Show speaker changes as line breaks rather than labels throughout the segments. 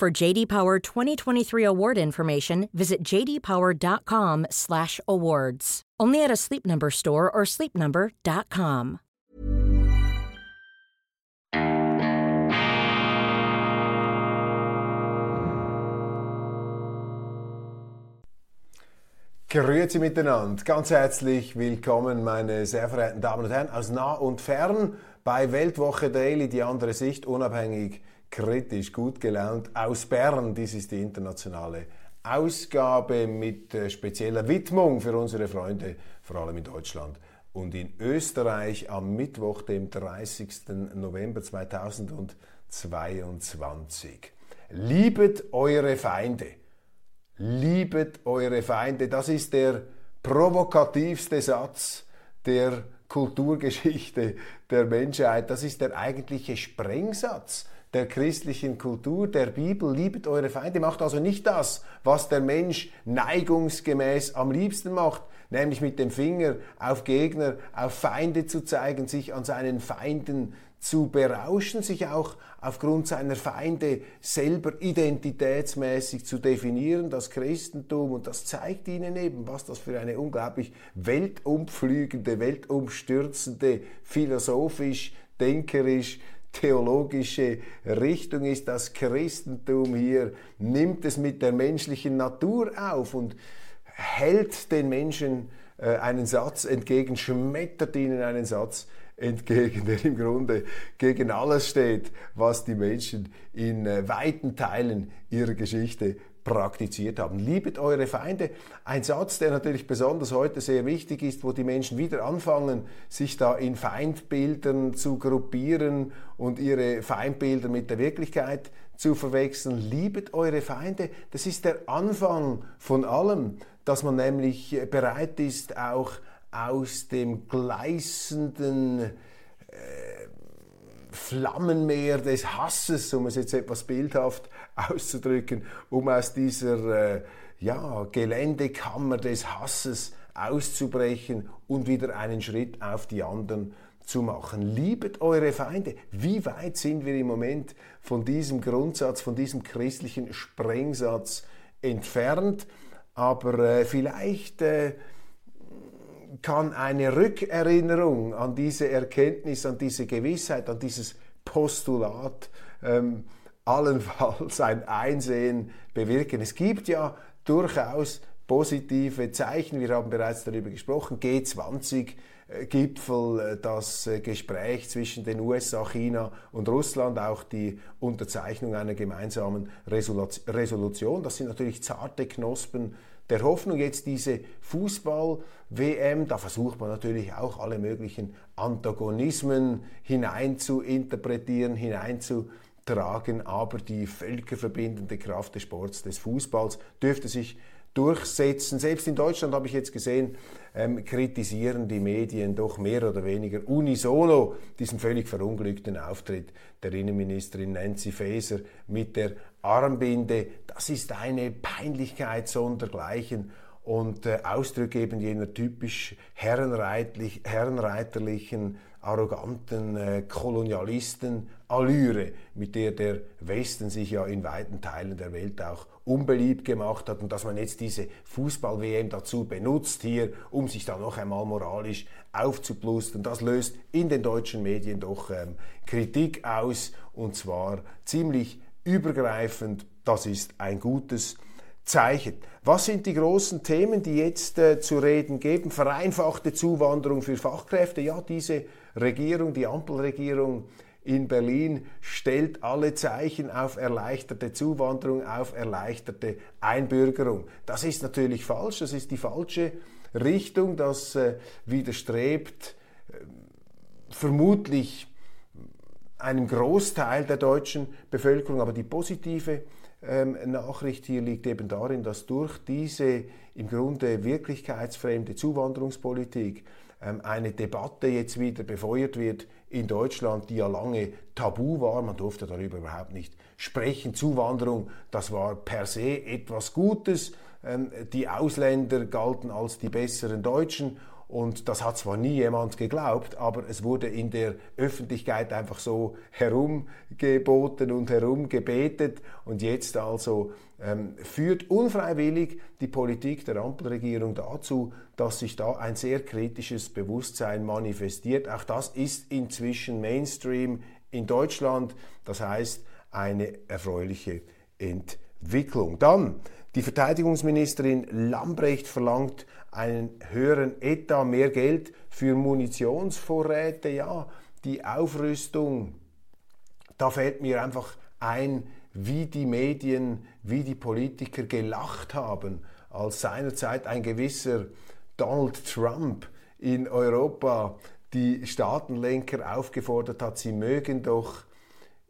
For JD Power 2023 award information, visit jdpower.com/awards. Only at a Sleep Number store or sleepnumber.com.
Grüezi miteinander, ganz herzlich willkommen, meine sehr verehrten Damen und Herren aus nah und fern bei Weltwoche Daily, die andere Sicht, unabhängig, kritisch, gut gelaunt aus Bern. Dies ist die internationale Ausgabe mit äh, spezieller Widmung für unsere Freunde, vor allem in Deutschland und in Österreich am Mittwoch, dem 30. November 2022. Liebet eure Feinde. Liebet eure Feinde. Das ist der provokativste Satz der Kulturgeschichte der Menschheit. Das ist der eigentliche Sprengsatz der christlichen Kultur, der Bibel. Liebet eure Feinde. Macht also nicht das, was der Mensch neigungsgemäß am liebsten macht, nämlich mit dem Finger auf Gegner, auf Feinde zu zeigen, sich an seinen Feinden zu berauschen, sich auch aufgrund seiner Feinde selber identitätsmäßig zu definieren, das Christentum, und das zeigt ihnen eben, was das für eine unglaublich weltumflügende, weltumstürzende, philosophisch, denkerisch, theologische Richtung ist. Das Christentum hier nimmt es mit der menschlichen Natur auf und hält den Menschen äh, einen Satz entgegen, schmettert ihnen einen Satz entgegen, der im Grunde gegen alles steht, was die Menschen in äh, weiten Teilen ihrer Geschichte praktiziert haben. Liebet eure Feinde. Ein Satz, der natürlich besonders heute sehr wichtig ist, wo die Menschen wieder anfangen, sich da in Feindbildern zu gruppieren und ihre Feindbilder mit der Wirklichkeit zu verwechseln. Liebet eure Feinde. Das ist der Anfang von allem, dass man nämlich bereit ist, auch aus dem gleißenden äh, Flammenmeer des Hasses, um es jetzt etwas bildhaft auszudrücken, um aus dieser äh, ja, Geländekammer des Hasses auszubrechen und wieder einen Schritt auf die anderen zu machen. Liebet eure Feinde. Wie weit sind wir im Moment von diesem Grundsatz, von diesem christlichen Sprengsatz entfernt? Aber äh, vielleicht äh, kann eine Rückerinnerung an diese Erkenntnis, an diese Gewissheit, an dieses Postulat ähm, allenfalls ein Einsehen bewirken. Es gibt ja durchaus positive Zeichen. Wir haben bereits darüber gesprochen. G20 Gipfel, äh, das äh, Gespräch zwischen den USA, China und Russland, auch die Unterzeichnung einer gemeinsamen Resolution. Das sind natürlich zarte Knospen der Hoffnung. Jetzt diese Fußball-WM, da versucht man natürlich auch alle möglichen Antagonismen hinein zu interpretieren, hinein zu tragen, aber die völkerverbindende Kraft des Sports, des Fußballs dürfte sich durchsetzen. Selbst in Deutschland habe ich jetzt gesehen, ähm, kritisieren die Medien doch mehr oder weniger unisono diesen völlig verunglückten Auftritt der Innenministerin Nancy Faeser mit der Armbinde. Das ist eine Peinlichkeit sondergleichen und äh, Ausdruck eben jener typisch herrenreiterlichen, arroganten äh, Kolonialisten-Allüre, mit der der Westen sich ja in weiten Teilen der Welt auch unbeliebt gemacht hat und dass man jetzt diese Fußball-WM dazu benutzt hier, um sich da noch einmal moralisch aufzuplustern. Das löst in den deutschen Medien doch ähm, Kritik aus und zwar ziemlich übergreifend. Das ist ein gutes Zeichen. Was sind die großen Themen, die jetzt äh, zu reden geben? Vereinfachte Zuwanderung für Fachkräfte. Ja, diese Regierung, die Ampelregierung in Berlin stellt alle Zeichen auf erleichterte Zuwanderung, auf erleichterte Einbürgerung. Das ist natürlich falsch, das ist die falsche Richtung, das äh, widerstrebt äh, vermutlich einem Großteil der deutschen Bevölkerung, aber die positive Nachricht hier liegt eben darin, dass durch diese im Grunde wirklichkeitsfremde Zuwanderungspolitik ähm, eine Debatte jetzt wieder befeuert wird in Deutschland, die ja lange tabu war. Man durfte darüber überhaupt nicht sprechen. Zuwanderung, das war per se etwas Gutes. Ähm, die Ausländer galten als die besseren Deutschen und das hat zwar nie jemand geglaubt, aber es wurde in der Öffentlichkeit einfach so herumgeboten und herumgebetet. Und jetzt also ähm, führt unfreiwillig die Politik der Ampelregierung dazu, dass sich da ein sehr kritisches Bewusstsein manifestiert. Auch das ist inzwischen Mainstream in Deutschland. Das heißt, eine erfreuliche Entwicklung. Dann die Verteidigungsministerin Lambrecht verlangt einen höheren Etat, mehr Geld für Munitionsvorräte. Ja, die Aufrüstung, da fällt mir einfach ein, wie die Medien, wie die Politiker gelacht haben, als seinerzeit ein gewisser Donald Trump in Europa die Staatenlenker aufgefordert hat, sie mögen doch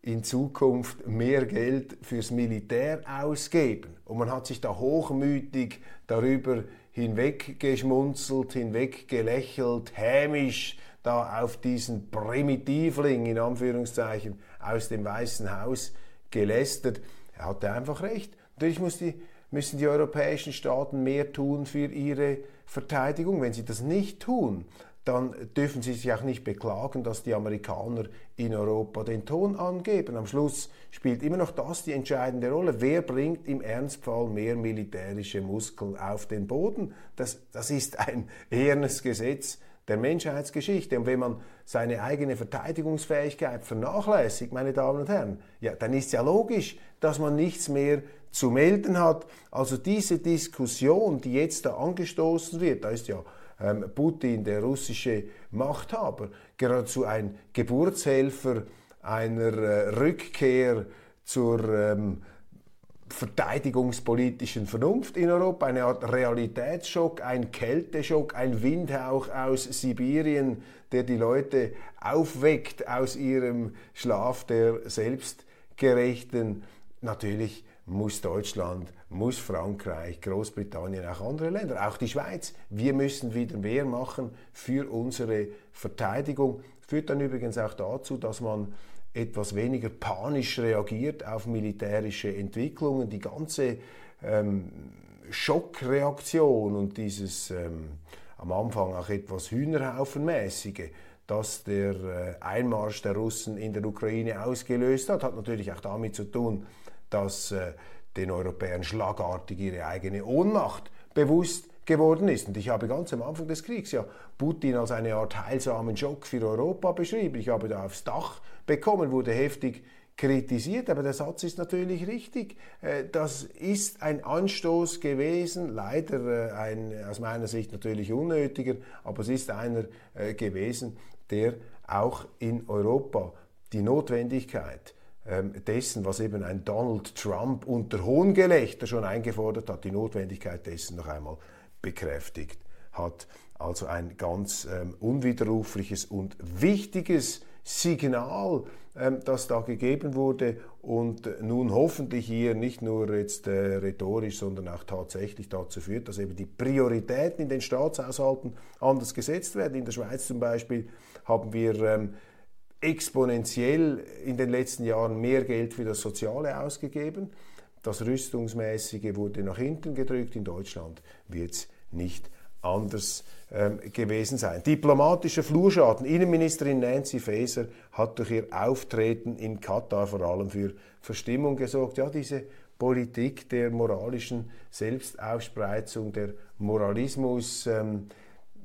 in Zukunft mehr Geld fürs Militär ausgeben. Und man hat sich da hochmütig darüber hinweggeschmunzelt, hinweggelächelt, hämisch da auf diesen Primitivling in Anführungszeichen aus dem Weißen Haus gelästert. Er hatte einfach recht. Natürlich die, müssen die europäischen Staaten mehr tun für ihre Verteidigung. Wenn sie das nicht tun, dann dürfen sie sich auch nicht beklagen, dass die Amerikaner in Europa den Ton angeben. Am Schluss spielt immer noch das die entscheidende Rolle. Wer bringt im Ernstfall mehr militärische Muskeln auf den Boden? Das, das ist ein ehernes Gesetz der Menschheitsgeschichte. Und wenn man seine eigene Verteidigungsfähigkeit vernachlässigt, meine Damen und Herren, ja, dann ist ja logisch, dass man nichts mehr zu melden hat. Also diese Diskussion, die jetzt da angestoßen wird, da ist ja Putin, der russische Machthaber, geradezu ein Geburtshelfer einer äh, Rückkehr zur ähm, verteidigungspolitischen Vernunft in Europa, eine Art Realitätsschock, ein Kälteschock, ein Windhauch aus Sibirien, der die Leute aufweckt aus ihrem Schlaf der selbstgerechten. Natürlich muss Deutschland, muss Frankreich, Großbritannien, auch andere Länder, auch die Schweiz. Wir müssen wieder mehr machen für unsere Verteidigung. Führt dann übrigens auch dazu, dass man etwas weniger panisch reagiert auf militärische Entwicklungen. Die ganze ähm, Schockreaktion und dieses ähm, am Anfang auch etwas Hühnerhaufenmäßige, das der äh, Einmarsch der Russen in der Ukraine ausgelöst hat, hat natürlich auch damit zu tun, dass äh, den Europäern schlagartig ihre eigene Ohnmacht bewusst geworden ist. Und ich habe ganz am Anfang des Kriegs ja Putin als eine Art heilsamen Schock für Europa beschrieben. Ich habe da aufs Dach bekommen, wurde heftig kritisiert, aber der Satz ist natürlich richtig. Äh, das ist ein Anstoß gewesen, leider äh, ein aus meiner Sicht natürlich unnötiger, aber es ist einer äh, gewesen, der auch in Europa die Notwendigkeit dessen, was eben ein Donald Trump unter Hohngelächter schon eingefordert hat, die Notwendigkeit dessen noch einmal bekräftigt hat. Also ein ganz ähm, unwiderrufliches und wichtiges Signal, ähm, das da gegeben wurde und nun hoffentlich hier nicht nur jetzt äh, rhetorisch, sondern auch tatsächlich dazu führt, dass eben die Prioritäten in den Staatshaushalten anders gesetzt werden. In der Schweiz zum Beispiel haben wir ähm, exponentiell in den letzten Jahren mehr Geld für das Soziale ausgegeben. Das Rüstungsmäßige wurde nach hinten gedrückt. In Deutschland wird es nicht anders ähm, gewesen sein. Diplomatischer Flurschaden. Innenministerin Nancy Faeser hat durch ihr Auftreten in Katar vor allem für Verstimmung gesorgt. Ja, diese Politik der moralischen Selbstaufspreizung, der Moralismus ähm,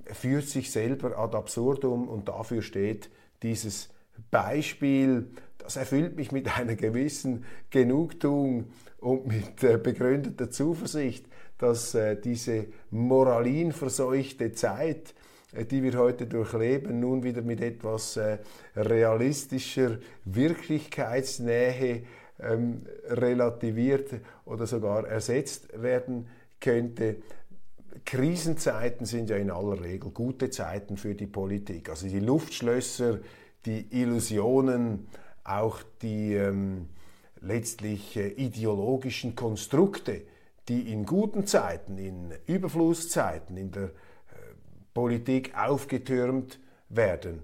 führt sich selber ad absurdum und dafür steht dieses Beispiel, das erfüllt mich mit einer gewissen Genugtuung und mit äh, begründeter Zuversicht, dass äh, diese moralinverseuchte Zeit, äh, die wir heute durchleben, nun wieder mit etwas realistischer Wirklichkeitsnähe ähm, relativiert oder sogar ersetzt werden könnte. Krisenzeiten sind ja in aller Regel gute Zeiten für die Politik. Also die Luftschlösser, die Illusionen, auch die ähm, letztlich äh, ideologischen Konstrukte, die in guten Zeiten, in Überflusszeiten, in der äh, Politik aufgetürmt werden.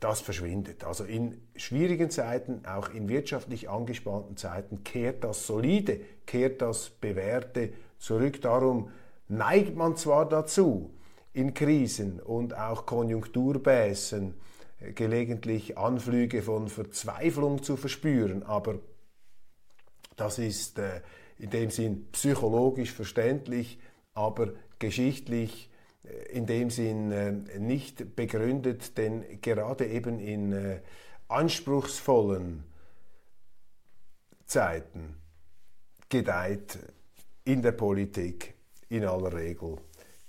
das verschwindet. Also in schwierigen Zeiten, auch in wirtschaftlich angespannten Zeiten, kehrt das Solide, kehrt das Bewährte zurück. Darum neigt man zwar dazu, in Krisen und auch Konjunkturbäßen äh, gelegentlich Anflüge von Verzweiflung zu verspüren, aber das ist äh, in dem Sinn psychologisch verständlich, aber geschichtlich in dem Sinn äh, nicht begründet, denn gerade eben in äh, anspruchsvollen Zeiten gedeiht in der Politik in aller Regel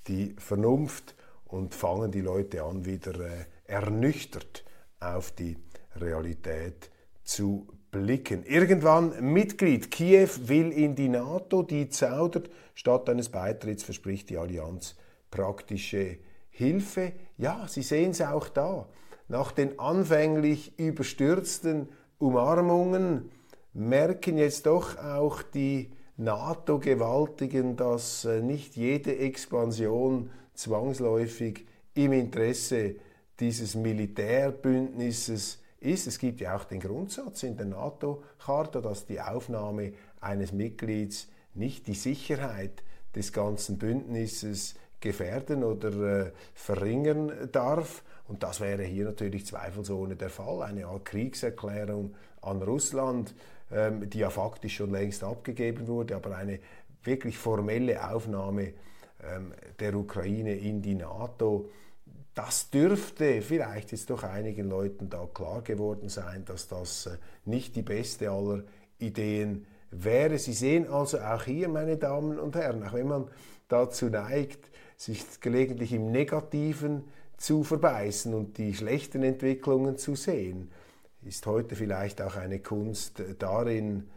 die Vernunft und fangen die Leute an, wieder äh, ernüchtert auf die Realität zu blicken. Irgendwann Mitglied. Kiew will in die NATO, die zaudert. Statt eines Beitritts verspricht die Allianz praktische Hilfe. Ja, Sie sehen es auch da. Nach den anfänglich überstürzten Umarmungen merken jetzt doch auch die NATO-Gewaltigen, dass äh, nicht jede Expansion zwangsläufig im Interesse dieses Militärbündnisses ist. Es gibt ja auch den Grundsatz in der NATO-Charta, dass die Aufnahme eines Mitglieds nicht die Sicherheit des ganzen Bündnisses gefährden oder äh, verringern darf. Und das wäre hier natürlich zweifelsohne der Fall. Eine Art Kriegserklärung an Russland, ähm, die ja faktisch schon längst abgegeben wurde, aber eine wirklich formelle Aufnahme ähm, der Ukraine in die NATO, das dürfte vielleicht jetzt doch einigen Leuten da klar geworden sein, dass das äh, nicht die beste aller Ideen wäre. Sie sehen also auch hier, meine Damen und Herren, auch wenn man dazu neigt, sich gelegentlich im Negativen zu verbeißen und die schlechten Entwicklungen zu sehen, ist heute vielleicht auch eine Kunst darin,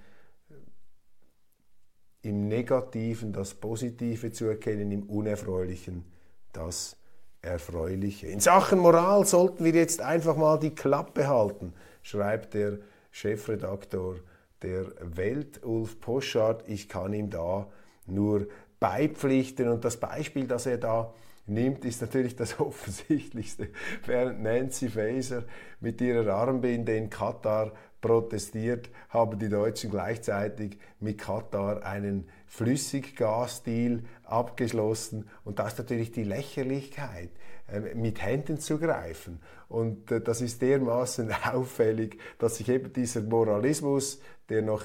im Negativen das Positive zu erkennen, im Unerfreulichen das Erfreuliche. In Sachen Moral sollten wir jetzt einfach mal die Klappe halten, schreibt der Chefredaktor der Welt, Ulf Poschardt. Ich kann ihm da nur beipflichten. Und das Beispiel, das er da nimmt, ist natürlich das offensichtlichste. Während Nancy Faeser mit ihrer Armbinde in Katar protestiert, haben die Deutschen gleichzeitig mit Katar einen Flüssiggasdeal abgeschlossen. Und das ist natürlich die Lächerlichkeit, ähm, mit Händen zu greifen. Und äh, das ist dermaßen auffällig, dass sich eben dieser Moralismus, der noch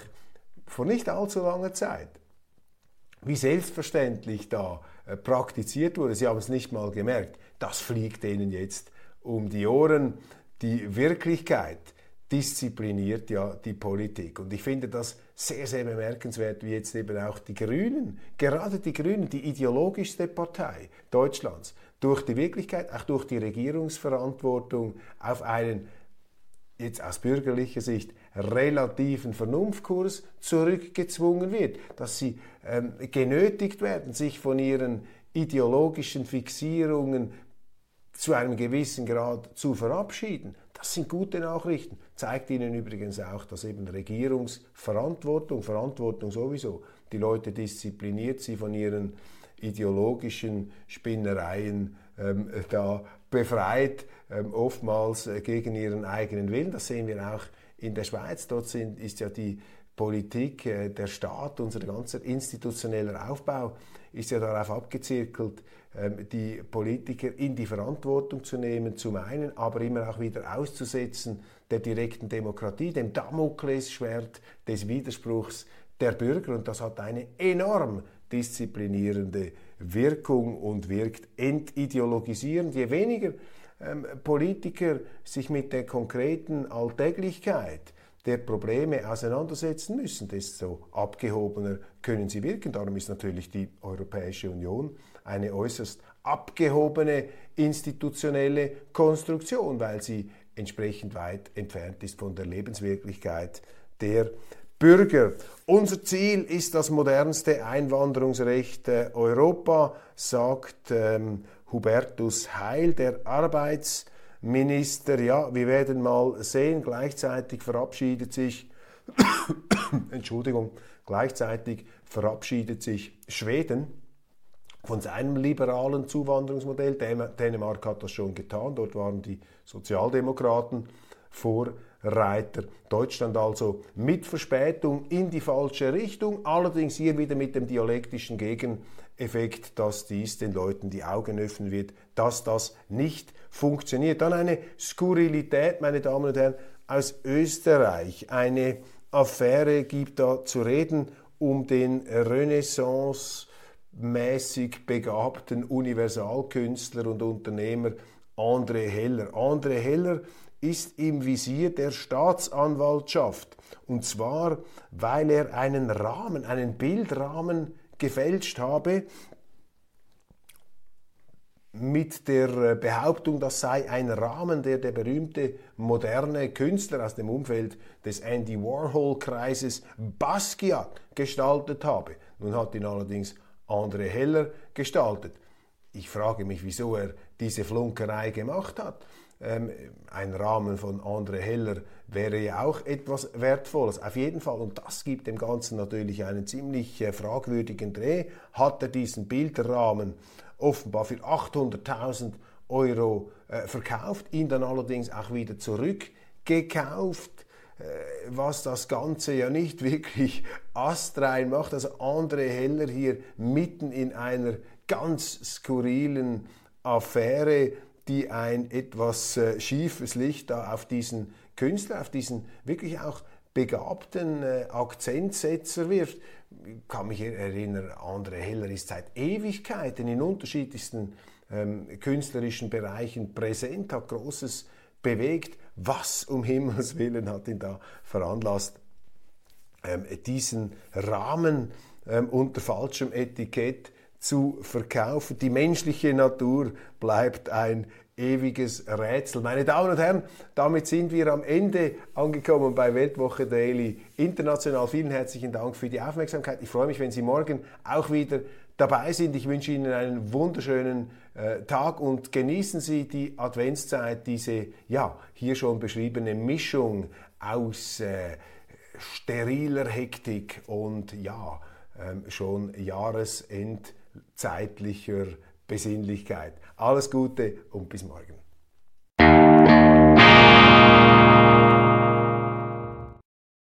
vor nicht allzu langer Zeit wie selbstverständlich da äh, praktiziert wurde. Sie haben es nicht mal gemerkt. Das fliegt denen jetzt um die Ohren. Die Wirklichkeit diszipliniert ja die Politik. Und ich finde das sehr, sehr bemerkenswert, wie jetzt eben auch die Grünen, gerade die Grünen, die ideologischste Partei Deutschlands, durch die Wirklichkeit, auch durch die Regierungsverantwortung auf einen jetzt aus bürgerlicher Sicht relativen Vernunftkurs zurückgezwungen wird, dass sie ähm, genötigt werden, sich von ihren ideologischen Fixierungen zu einem gewissen Grad zu verabschieden. Das sind gute Nachrichten. Zeigt Ihnen übrigens auch, dass eben Regierungsverantwortung, Verantwortung sowieso, die Leute diszipliniert, sie von ihren ideologischen Spinnereien ähm, da befreit, ähm, oftmals äh, gegen ihren eigenen Willen. Das sehen wir auch in der Schweiz. Dort sind, ist ja die Politik, äh, der Staat, unser ganzer institutioneller Aufbau ist ja darauf abgezirkelt, ähm, die Politiker in die Verantwortung zu nehmen, zum einen, aber immer auch wieder auszusetzen der direkten Demokratie, dem Damoklesschwert des Widerspruchs der Bürger. Und das hat eine enorm disziplinierende Wirkung und wirkt entideologisierend. Je weniger ähm, Politiker sich mit der konkreten Alltäglichkeit der Probleme auseinandersetzen müssen, desto abgehobener können sie wirken. Darum ist natürlich die Europäische Union eine äußerst abgehobene institutionelle Konstruktion, weil sie entsprechend weit entfernt ist von der Lebenswirklichkeit der Bürger. Unser Ziel ist das modernste Einwanderungsrecht Europa, sagt ähm, Hubertus Heil, der Arbeitsminister. Ja, wir werden mal sehen. Gleichzeitig verabschiedet sich, Entschuldigung, gleichzeitig verabschiedet sich Schweden von seinem liberalen Zuwanderungsmodell. Dänemark hat das schon getan. Dort waren die Sozialdemokraten Vorreiter. Deutschland also mit Verspätung in die falsche Richtung. Allerdings hier wieder mit dem dialektischen Gegeneffekt, dass dies den Leuten die Augen öffnen wird, dass das nicht funktioniert. Dann eine Skurrilität, meine Damen und Herren, aus Österreich. Eine Affäre gibt da zu reden um den Renaissance mäßig begabten Universalkünstler und Unternehmer André Heller. André Heller ist im Visier der Staatsanwaltschaft. Und zwar, weil er einen Rahmen, einen Bildrahmen gefälscht habe, mit der Behauptung, das sei ein Rahmen, der der berühmte moderne Künstler aus dem Umfeld des Andy Warhol-Kreises Basquiat gestaltet habe. Nun hat ihn allerdings André Heller gestaltet. Ich frage mich, wieso er diese Flunkerei gemacht hat. Ähm, ein Rahmen von André Heller wäre ja auch etwas Wertvolles. Auf jeden Fall, und das gibt dem Ganzen natürlich einen ziemlich äh, fragwürdigen Dreh, hat er diesen Bilderrahmen offenbar für 800.000 Euro äh, verkauft, ihn dann allerdings auch wieder zurückgekauft äh, was das Ganze ja nicht wirklich astrein macht. Also André Heller hier mitten in einer ganz skurrilen Affäre, die ein etwas äh, schiefes Licht da auf diesen Künstler, auf diesen wirklich auch begabten äh, Akzentsetzer wirft. Ich kann mich erinnern, André Heller ist seit Ewigkeiten in unterschiedlichsten ähm, künstlerischen Bereichen präsent, hat Großes bewegt. Was um Himmels Willen hat ihn da veranlasst, ähm, diesen Rahmen ähm, unter falschem Etikett zu verkaufen? Die menschliche Natur bleibt ein ewiges Rätsel. Meine Damen und Herren, damit sind wir am Ende angekommen bei Weltwoche Daily International. Vielen herzlichen Dank für die Aufmerksamkeit. Ich freue mich, wenn Sie morgen auch wieder dabei sind. Ich wünsche Ihnen einen wunderschönen äh, Tag und genießen Sie die Adventszeit, diese ja hier schon beschriebene Mischung aus äh, steriler Hektik und ja ähm, schon jahresendzeitlicher Besinnlichkeit. Alles Gute und bis morgen.